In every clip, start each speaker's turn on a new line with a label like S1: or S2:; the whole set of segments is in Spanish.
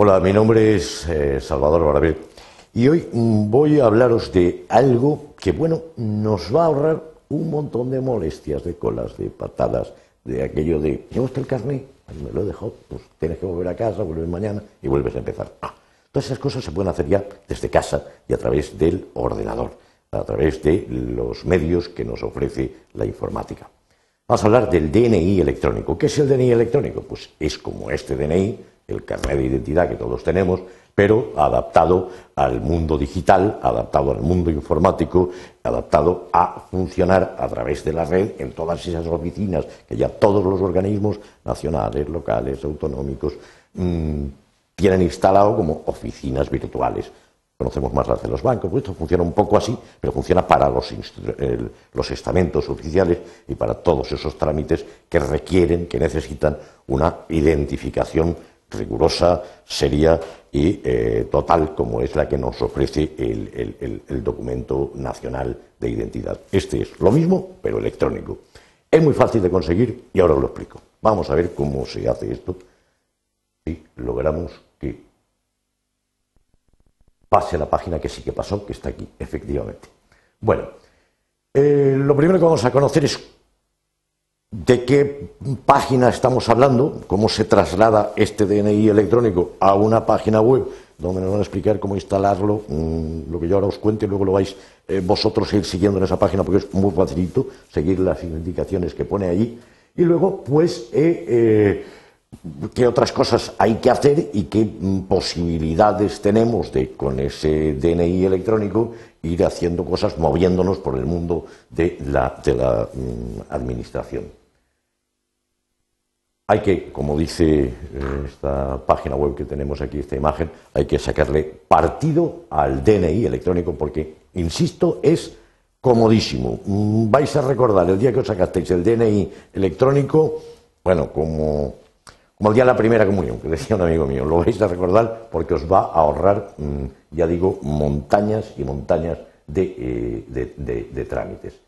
S1: Hola, mi nombre es eh, Salvador Barabé y hoy voy a hablaros de algo que, bueno, nos va a ahorrar un montón de molestias, de colas, de patadas, de aquello de, ¿lleva usted el carnet? me lo he dejado, pues tienes que volver a casa, vuelves mañana y vuelves a empezar. Ah, todas esas cosas se pueden hacer ya desde casa y a través del ordenador, a través de los medios que nos ofrece la informática. Vamos a hablar del DNI electrónico. ¿Qué es el DNI electrónico? Pues es como este DNI, el carnet de identidad que todos tenemos, pero adaptado al mundo digital, adaptado al mundo informático, adaptado a funcionar a través de la red en todas esas oficinas que ya todos los organismos nacionales, locales, autonómicos mmm, tienen instalado como oficinas virtuales. Conocemos más las de los bancos, pues esto funciona un poco así, pero funciona para los, los estamentos oficiales y para todos esos trámites que requieren, que necesitan una identificación rigurosa, seria y eh, total, como es la que nos ofrece el, el, documento nacional de identidad. Este es lo mismo, pero electrónico. Es muy fácil de conseguir y ahora os lo explico. Vamos a ver cómo se hace esto si logramos que pase la página que sí que pasó, que está aquí, efectivamente. Bueno, eh, lo primero que vamos a conocer es de qué página estamos hablando, cómo se traslada este DNI electrónico a una página web donde nos van a explicar cómo instalarlo, mm, lo que yo ahora os cuente, y luego lo vais eh, vosotros a ir siguiendo en esa página porque es muy facilito seguir las indicaciones que pone allí. Y luego, pues, eh, qué otras cosas hay que hacer y qué mm, posibilidades tenemos de, con ese DNI electrónico, ir haciendo cosas, moviéndonos por el mundo de la, de la mm, administración. Hay que, como dice eh, esta página web que tenemos aquí, esta imagen, hay que sacarle partido al DNI electrónico porque, insisto, es comodísimo. Mm, vais a recordar el día que os sacasteis el DNI electrónico, bueno, como el día de la primera comunión, que decía un amigo mío, lo vais a recordar porque os va a ahorrar, mm, ya digo, montañas y montañas de, eh, trámites.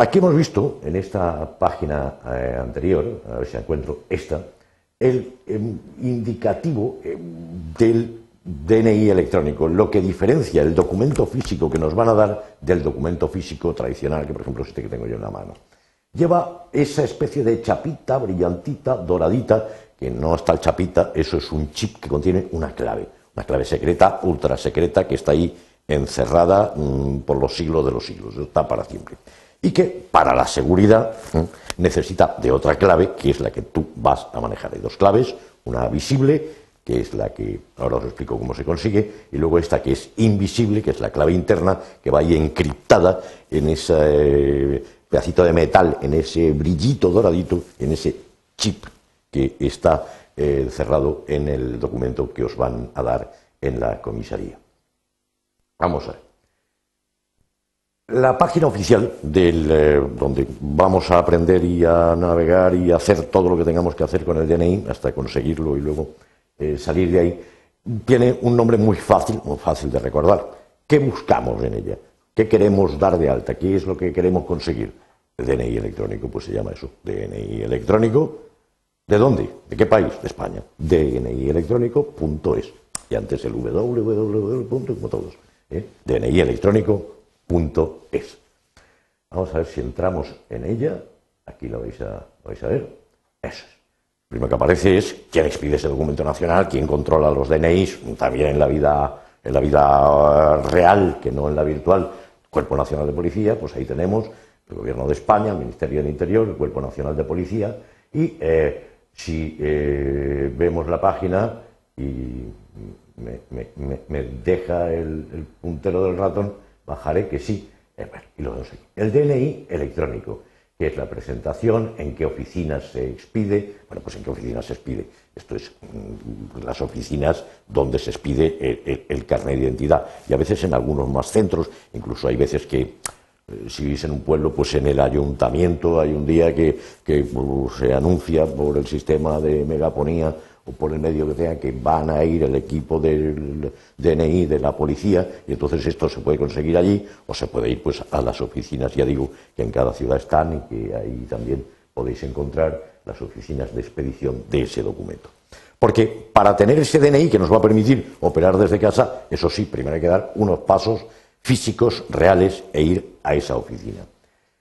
S1: Aquí hemos visto en esta página eh, anterior, a ver si encuentro esta, el em, indicativo em, del DNI electrónico, lo que diferencia el documento físico que nos van a dar del documento físico tradicional, que por ejemplo es este que tengo yo en la mano. Lleva esa especie de chapita brillantita, doradita, que no está el chapita, eso es un chip que contiene una clave, una clave secreta, ultra secreta, que está ahí encerrada mm, por los siglos de los siglos, está para siempre. Y que para la seguridad mm, necesita de otra clave, que es la que tú vas a manejar. Hay dos claves, una visible, que es la que ahora os explico cómo se consigue, y luego esta que es invisible, que es la clave interna, que va ahí encriptada en esa... Eh, pedacito de metal, en ese brillito doradito, en ese chip que está eh, cerrado en el documento que os van a dar en la comisaría. Vamos a ver. La página oficial del, eh, donde vamos a aprender y a navegar y a hacer todo lo que tengamos que hacer con el DNI hasta conseguirlo y luego eh, salir de ahí, tiene un nombre muy fácil, muy fácil de recordar. ¿Qué buscamos en ella? ¿Qué queremos dar de alta? ¿Qué es lo que queremos conseguir? El DNI electrónico, pues se llama eso, DNI electrónico. ¿De dónde? ¿De qué país? De España. DNI electrónico.es. Y antes el www. como todos. ¿eh? DNI electrónico.es. Vamos a ver si entramos en ella. Aquí lo vais a, vais a ver. Eso es. Lo primero que aparece es quién expide ese documento nacional, quién controla los DNIs, también en la vida, en la vida real, que no en la virtual, Cuerpo Nacional de Policía, pues ahí tenemos el Gobierno de España, el Ministerio del Interior, el Cuerpo Nacional de Policía, y eh, si eh, vemos la página y me, deja el, puntero del ratón, bajaré que sí, eh, y lo vemos aquí. El DNI electrónico, que es la presentación, en qué oficinas se expide, bueno, pues en qué oficinas se expide. Esto es mm, las oficinas donde se expide el, carnet de identidad. Y a veces en algunos más centros, incluso hay veces que eh, si vivís en un pueblo, pues en el ayuntamiento hay un día que, uh, se anuncia por el sistema de megaponía o por el medio que sea que van a ir el equipo del DNI de la policía y entonces esto se puede conseguir allí o se puede ir pues a las oficinas, ya digo, que en cada ciudad están y que ahí también podéis encontrar las oficinas de expedición de ese documento. Porque para tener ese DNI que nos va a permitir operar desde casa, eso sí, primero hay que dar unos pasos físicos reales e ir a esa oficina.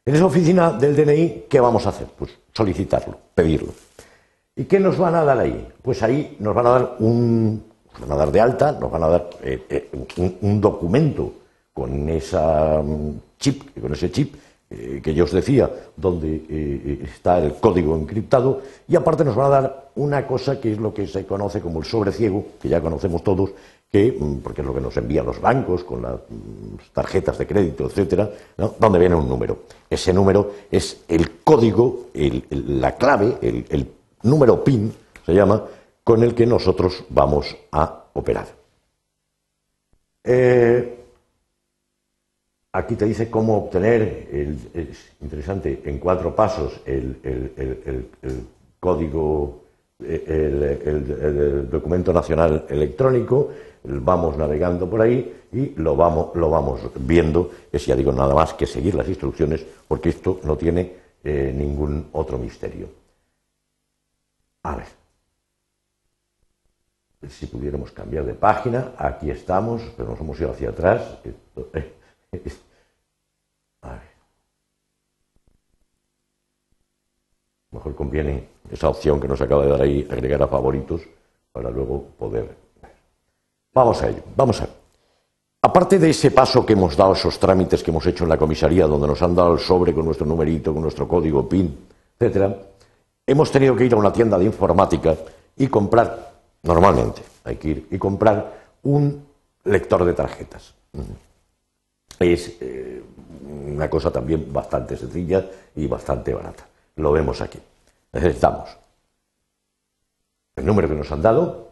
S1: En esa oficina del DNI, ¿qué vamos a hacer? Pues solicitarlo, pedirlo. ¿Y qué nos van a dar ahí? Pues ahí nos van a dar un, nos van a dar de alta, nos van a dar eh, eh, un, documento con esa mm, chip, con ese chip eh, que yo os decía, donde está el código encriptado, y aparte nos van a dar una cosa que es lo que se conoce como el sobre ciego, que ya conocemos todos, que, mm, porque es lo que nos envían los bancos con las mm, tarjetas de crédito, etcétera, donde viene un número. Ese número es el código, la clave, el número PIN, se llama, con el que nosotros vamos a operar. Eh, aquí te dice cómo obtener, es interesante, en cuatro pasos el, código, el, documento nacional electrónico, vamos navegando por ahí y lo vamos, lo vamos viendo. Es ya digo nada más que seguir las instrucciones porque esto no tiene eh, ningún otro misterio. A ver si pudiéramos cambiar de página, aquí estamos, pero nos hemos ido hacia atrás. A ver. Mejor conviene esa opción que nos acaba de dar ahí, agregar a favoritos, para luego poder. Vamos a ello, vamos a ver. Aparte de ese paso que hemos dado, esos trámites que hemos hecho en la comisaría, donde nos han dado el sobre con nuestro numerito, con nuestro código PIN, etcétera, hemos tenido que ir a una tienda de informática y comprar Normalmente hay que ir y comprar un lector de tarjetas. Es eh, una cosa también bastante sencilla y bastante barata. Lo vemos aquí. Necesitamos el número que nos han dado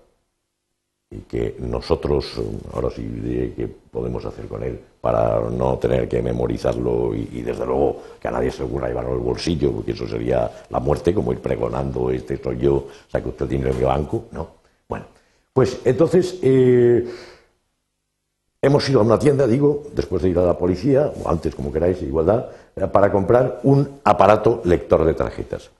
S1: y que nosotros, ahora sí diré qué podemos hacer con él para no tener que memorizarlo y, desde luego que a nadie se ocurra llevarlo al bolsillo, porque eso sería la muerte, como ir pregonando, este soy yo, saque usted dinero en mi banco, no. Bueno, pues entonces eh, hemos ido a una tienda, digo, después de ir a la policía, o antes como queráis, igualdad, para comprar un aparato lector de tarjetas.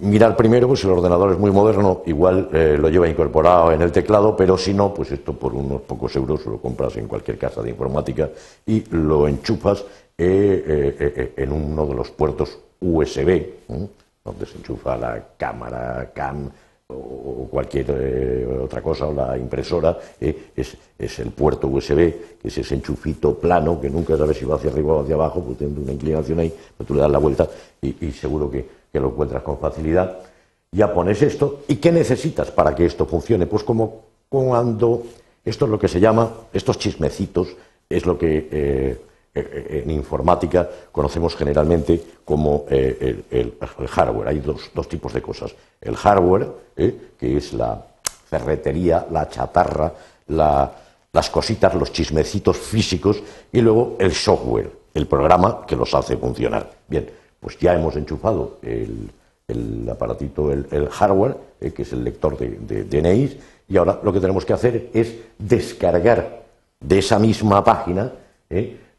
S1: Mirar primero, pues el ordenador es muy moderno, igual eh, lo lleva incorporado en el teclado, pero si no, pues esto por unos pocos euros lo compras en cualquier casa de informática y lo enchufas en uno de los puertos USB, donde se enchufa la cámara, cam, o cualquier eh, otra cosa, o la impresora, eh, es, el puerto USB, que es ese enchufito plano que nunca sabes si va hacia arriba o hacia abajo, pues tiene una inclinación ahí, pero tú le das la vuelta y, seguro que, lo encuentras con facilidad. Ya pones esto, ¿y qué necesitas para que esto funcione? Pues como cuando, esto es lo que se llama, estos chismecitos, es lo que... Eh, eh, en informática conocemos generalmente como eh, el, hardware. Hay dos, tipos de cosas. El hardware, eh, que es la ferretería, la chatarra, las cositas, los chismecitos físicos, y luego el software, el programa que los hace funcionar. Bien, pues ya hemos enchufado el, aparatito, el, hardware, que es el lector de, de y ahora lo que tenemos que hacer es descargar de esa misma página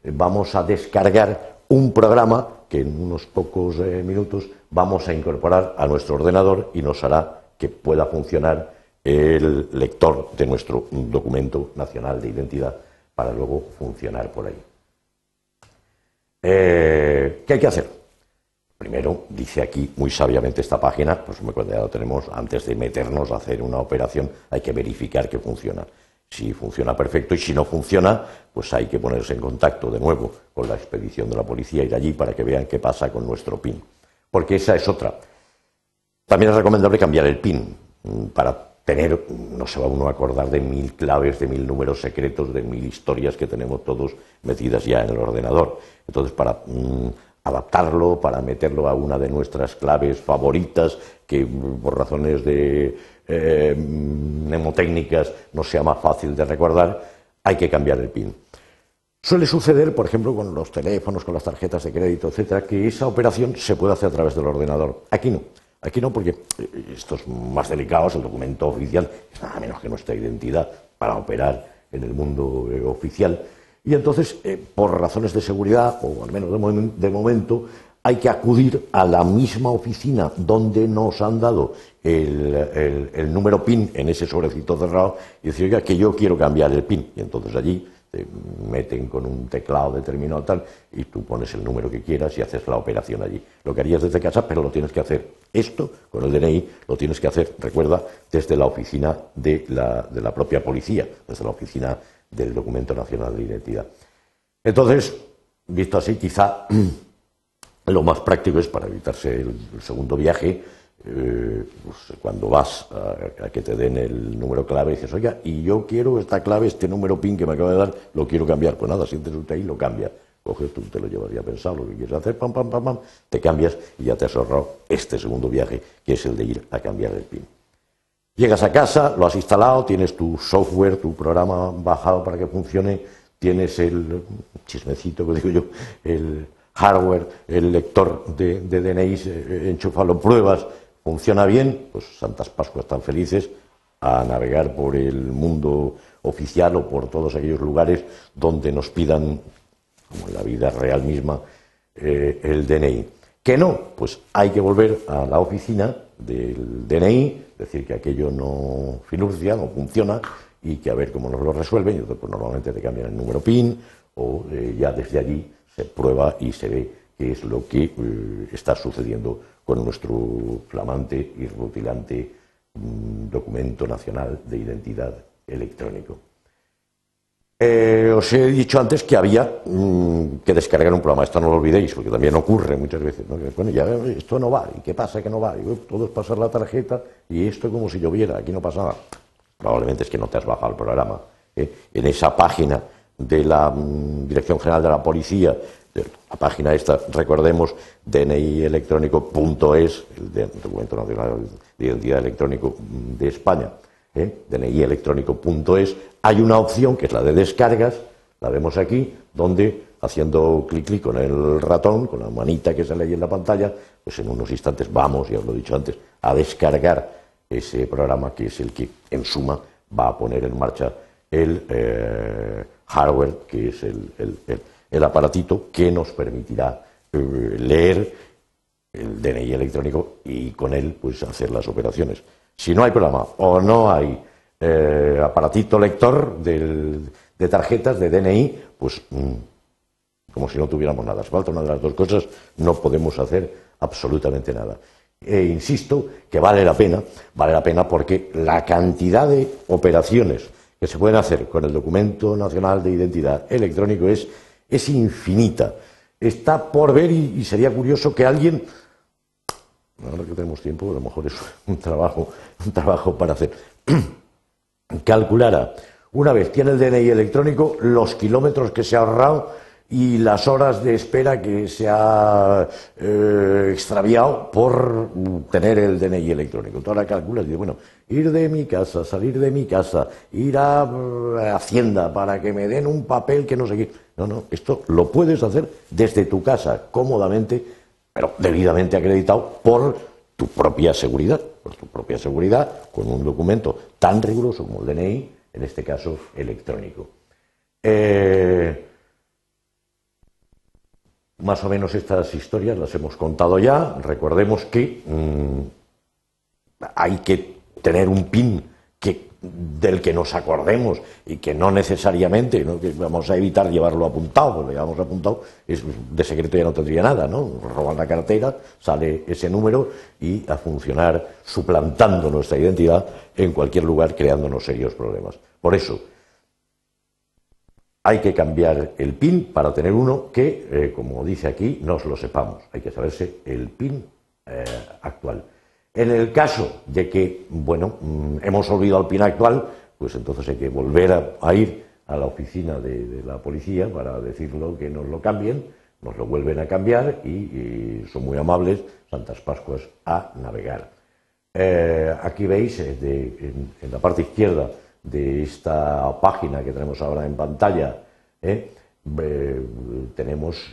S1: vamos a descargar un programa que en unos pocos eh, minutos vamos a incorporar a nuestro ordenador y nos hará que pueda funcionar el lector de nuestro documento nacional de identidad para luego funcionar por ahí. Eh, ¿Qué hay que hacer? Primero, dice aquí muy sabiamente esta página, pues ya lo tenemos, antes de meternos a hacer una operación hay que verificar que funciona si funciona perfecto y si no funciona, pues hay que ponerse en contacto de nuevo con la expedición de la policía, ir allí para que vean qué pasa con nuestro PIN. Porque esa es otra. También es recomendable cambiar el PIN mm, para tener, no se va uno a acordar de mil claves, de mil números secretos, de mil historias que tenemos todos metidas ya en el ordenador. Entonces, para mm, adaptarlo, para meterlo a una de nuestras claves favoritas, que mm, por razones de eh, mnemotécnicas no sea más fácil de recordar, hay que cambiar el PIN. Suele suceder, por ejemplo, con los teléfonos, con las tarjetas de crédito, etcétera, que esa operación se puede hacer a través del ordenador. Aquí no. Aquí no, porque eh, esto es más delicado, el documento oficial, es nada menos que nuestra identidad para operar en el mundo eh, oficial. Y entonces, por razones de seguridad, o al menos de, momento, hay que acudir a la misma oficina donde nos han dado el, número PIN en ese sobrecito cerrado y decir, oiga, que yo quiero cambiar el PIN. Y entonces allí te meten con un teclado determinado tal y tú pones el número que quieras y haces la operación allí. Lo que harías desde casa, pero lo tienes que hacer. Esto, con el DNI, lo tienes que hacer, recuerda, desde la oficina de la, de la propia policía, desde la oficina del Documento Nacional de Identidad. Entonces, visto así, quizá lo más práctico es para evitarse el segundo viaje, eh, pues cuando vas a, que te den el número clave, dices, oiga, y yo quiero esta clave, este número PIN que me acaba de dar, lo quiero cambiar. Pues nada, sientes usted ahí, lo cambia. Coges, tú te lo llevas ya pensado, lo que quieres hacer, pam, pam, pam, pam, te cambias y ya te has ahorrado este segundo viaje, que es el de ir a cambiar el PIN. Llegas a casa, lo has instalado, tienes tu software, tu programa bajado para que funcione, tienes el chismecito que digo yo, el hardware, el lector de, de eh, enchufalo, pruebas, funciona bien, pues Santas Pascuas están felices a navegar por el mundo oficial o por todos aquellos lugares donde nos pidan, como en la vida real misma, eh, el DNI. Que no, pues hay que volver a la oficina del DNI, decir que aquello no finurcia, no funciona y que a ver cómo nos lo resuelven. Y pues normalmente te cambian el número PIN o eh, ya desde allí se prueba y se ve qué es lo que eh, está sucediendo con nuestro flamante y rutilante mm, documento nacional de identidad electrónico. Eh, os he dicho antes que había mm, que descargar un programa, esto no lo olvidéis, porque también ocurre muchas veces. Bueno, ya esto no va, ¿y qué pasa que no va? todo es pasar la tarjeta y esto como si lloviera, aquí no pasa nada. Probablemente es que no te has bajado el programa. ¿eh? En esa página de la mm, Dirección General de la Policía la página esta, recordemos, dnielectrónico.es, el Documento Nacional de Identidad Electrónico de España, ¿eh? dnielectrónico.es, hay una opción que es la de descargas, la vemos aquí, donde haciendo clic clic con el ratón, con la manita que sale ahí en la pantalla, pues en unos instantes vamos, ya os lo he dicho antes, a descargar ese programa que es el que en suma va a poner en marcha el eh, hardware que es el aparatito que nos permitirá eh, leer el DNI electrónico y con él pues hacer las operaciones. Si no hay programa o no hay eh, aparatito lector de tarjetas de DNI, pues mm, como si no tuviéramos nada. Si falta una de las dos cosas, no podemos hacer absolutamente nada. E insisto que vale la pena, vale la pena porque la cantidad de operaciones que se pueden hacer con el documento nacional de identidad electrónico es es infinita. Está por ver y, sería curioso que alguien, ahora que tenemos tiempo, a lo mejor es un trabajo, un trabajo para hacer, calculara, una vez tiene el DNI electrónico, los kilómetros que se ha ahorrado y las horas de espera que se ha eh, extraviado por tener el DNI electrónico. Tú ahora calculas y bueno, ir de mi casa, salir de mi casa, ir a, eh, Hacienda para que me den un papel que no sé qué. No, no, esto lo puedes hacer desde tu casa, cómodamente, pero debidamente acreditado por tu propia seguridad, por tu propia seguridad, con un documento tan riguroso como el DNI, en este caso electrónico. Eh, más o menos estas historias las hemos contado ya. Recordemos que mm, hay que tener un PIN del que nos acordemos y que no necesariamente, vamos a evitar llevarlo apuntado, porque lo llevamos apuntado, es, de secreto ya no tendría nada, ¿no? Roban la cartera, sale ese número y a funcionar suplantando nuestra identidad en cualquier lugar, creándonos serios problemas. Por eso, hay que cambiar el PIN para tener uno que, eh, como dice aquí, nos lo sepamos. Hay que saberse el PIN eh, actual. En el caso de que, bueno, mm, hemos olvidado el PIN actual, pues entonces hay que volver a, ir a la oficina de, la policía para decirlo que nos lo cambien, nos lo vuelven a cambiar y, son muy amables, Santas Pascuas, a navegar. Eh, aquí veis en la parte izquierda de esta página que tenemos ahora en pantalla, ¿eh? tenemos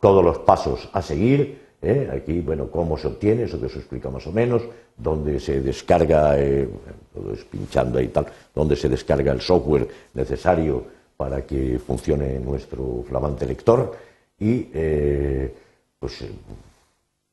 S1: todos los pasos a seguir. ¿Eh? Aquí, bueno, cómo se obtiene, eso que os explica más o menos, dónde se descarga, eh, todo es pinchando y tal, dónde se descarga el software necesario para que funcione nuestro flamante lector y pues eh,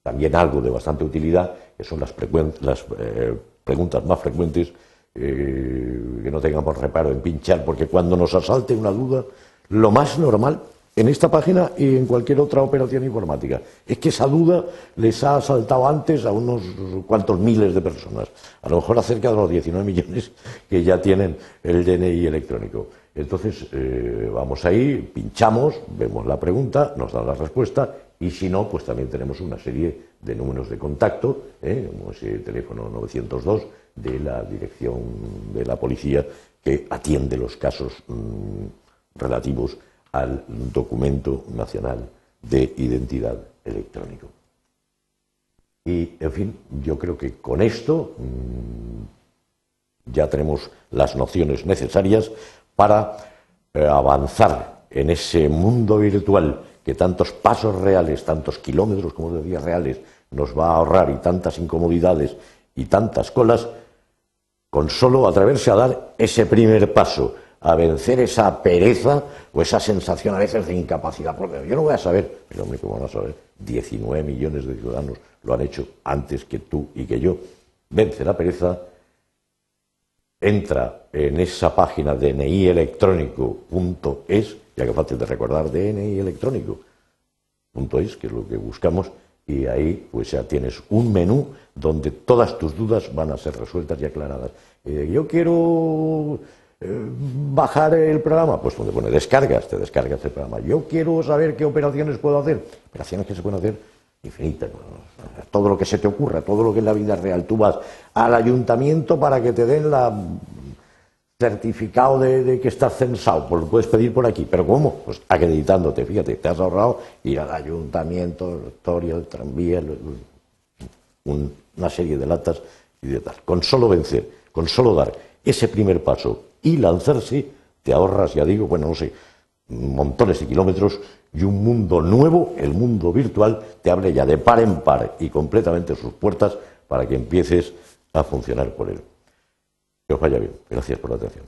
S1: también algo de bastante utilidad, que son las, las eh, preguntas más frecuentes eh, que no tengamos reparo en pinchar, porque cuando nos asalte una duda, lo más normal en esta página y en cualquier otra operación informática es que esa duda les ha asaltado antes a unos cuantos miles de personas, a lo mejor acerca de los 19 millones que ya tienen el DNI electrónico. Entonces, eh, vamos ahí, pinchamos, vemos la pregunta, nos da la respuesta y si no, pues también tenemos una serie de números de contacto, ¿eh? como ese teléfono 902 de la dirección de la policía que atiende los casos mm, relativos al documento nacional de identidad electrónico. Y, en fin, yo creo que con esto mm, ya tenemos las nociones necesarias para eh, avanzar en ese mundo virtual que tantos pasos reales, tantos kilómetros, como decía, reales, nos va a ahorrar y tantas incomodidades y tantas colas, con solo atreverse a dar ese primer paso, a vencer esa pereza o esa sensación a veces de incapacidad. Porque yo no voy a saber, pero hombre, ¿cómo van a saber? 19 millones de ciudadanos lo han hecho antes que tú y que yo. Vence la pereza entra en esa página dnielectrónico.es, ya que fácil de recordar, DNI electrónico, .es, que es lo que buscamos, y ahí pues ya tienes un menú donde todas tus dudas van a ser resueltas y aclaradas. Eh, yo quiero bajar el programa, pues donde pone descargas, te descargas el programa. Yo quiero saber qué operaciones puedo hacer, operaciones que se pueden hacer infinitas. Todo lo que se te ocurra, todo lo que es la vida real. Tú vas al ayuntamiento para que te den la certificado de, que estás censado, pues lo puedes pedir por aquí. ¿Pero cómo? Pues acreditándote, fíjate, te has ahorrado ir al ayuntamiento, el rectorio, el tranvía, una serie de latas y de tal. Con solo vencer, con solo dar ese primer paso y lanzarse, te ahorras, ya digo, bueno, no sé, montones de kilómetros y un mundo nuevo, el mundo virtual, te abre ya de par en par y completamente sus puertas para que empieces a funcionar por él. Que os vaya bien. Gracias por la atención.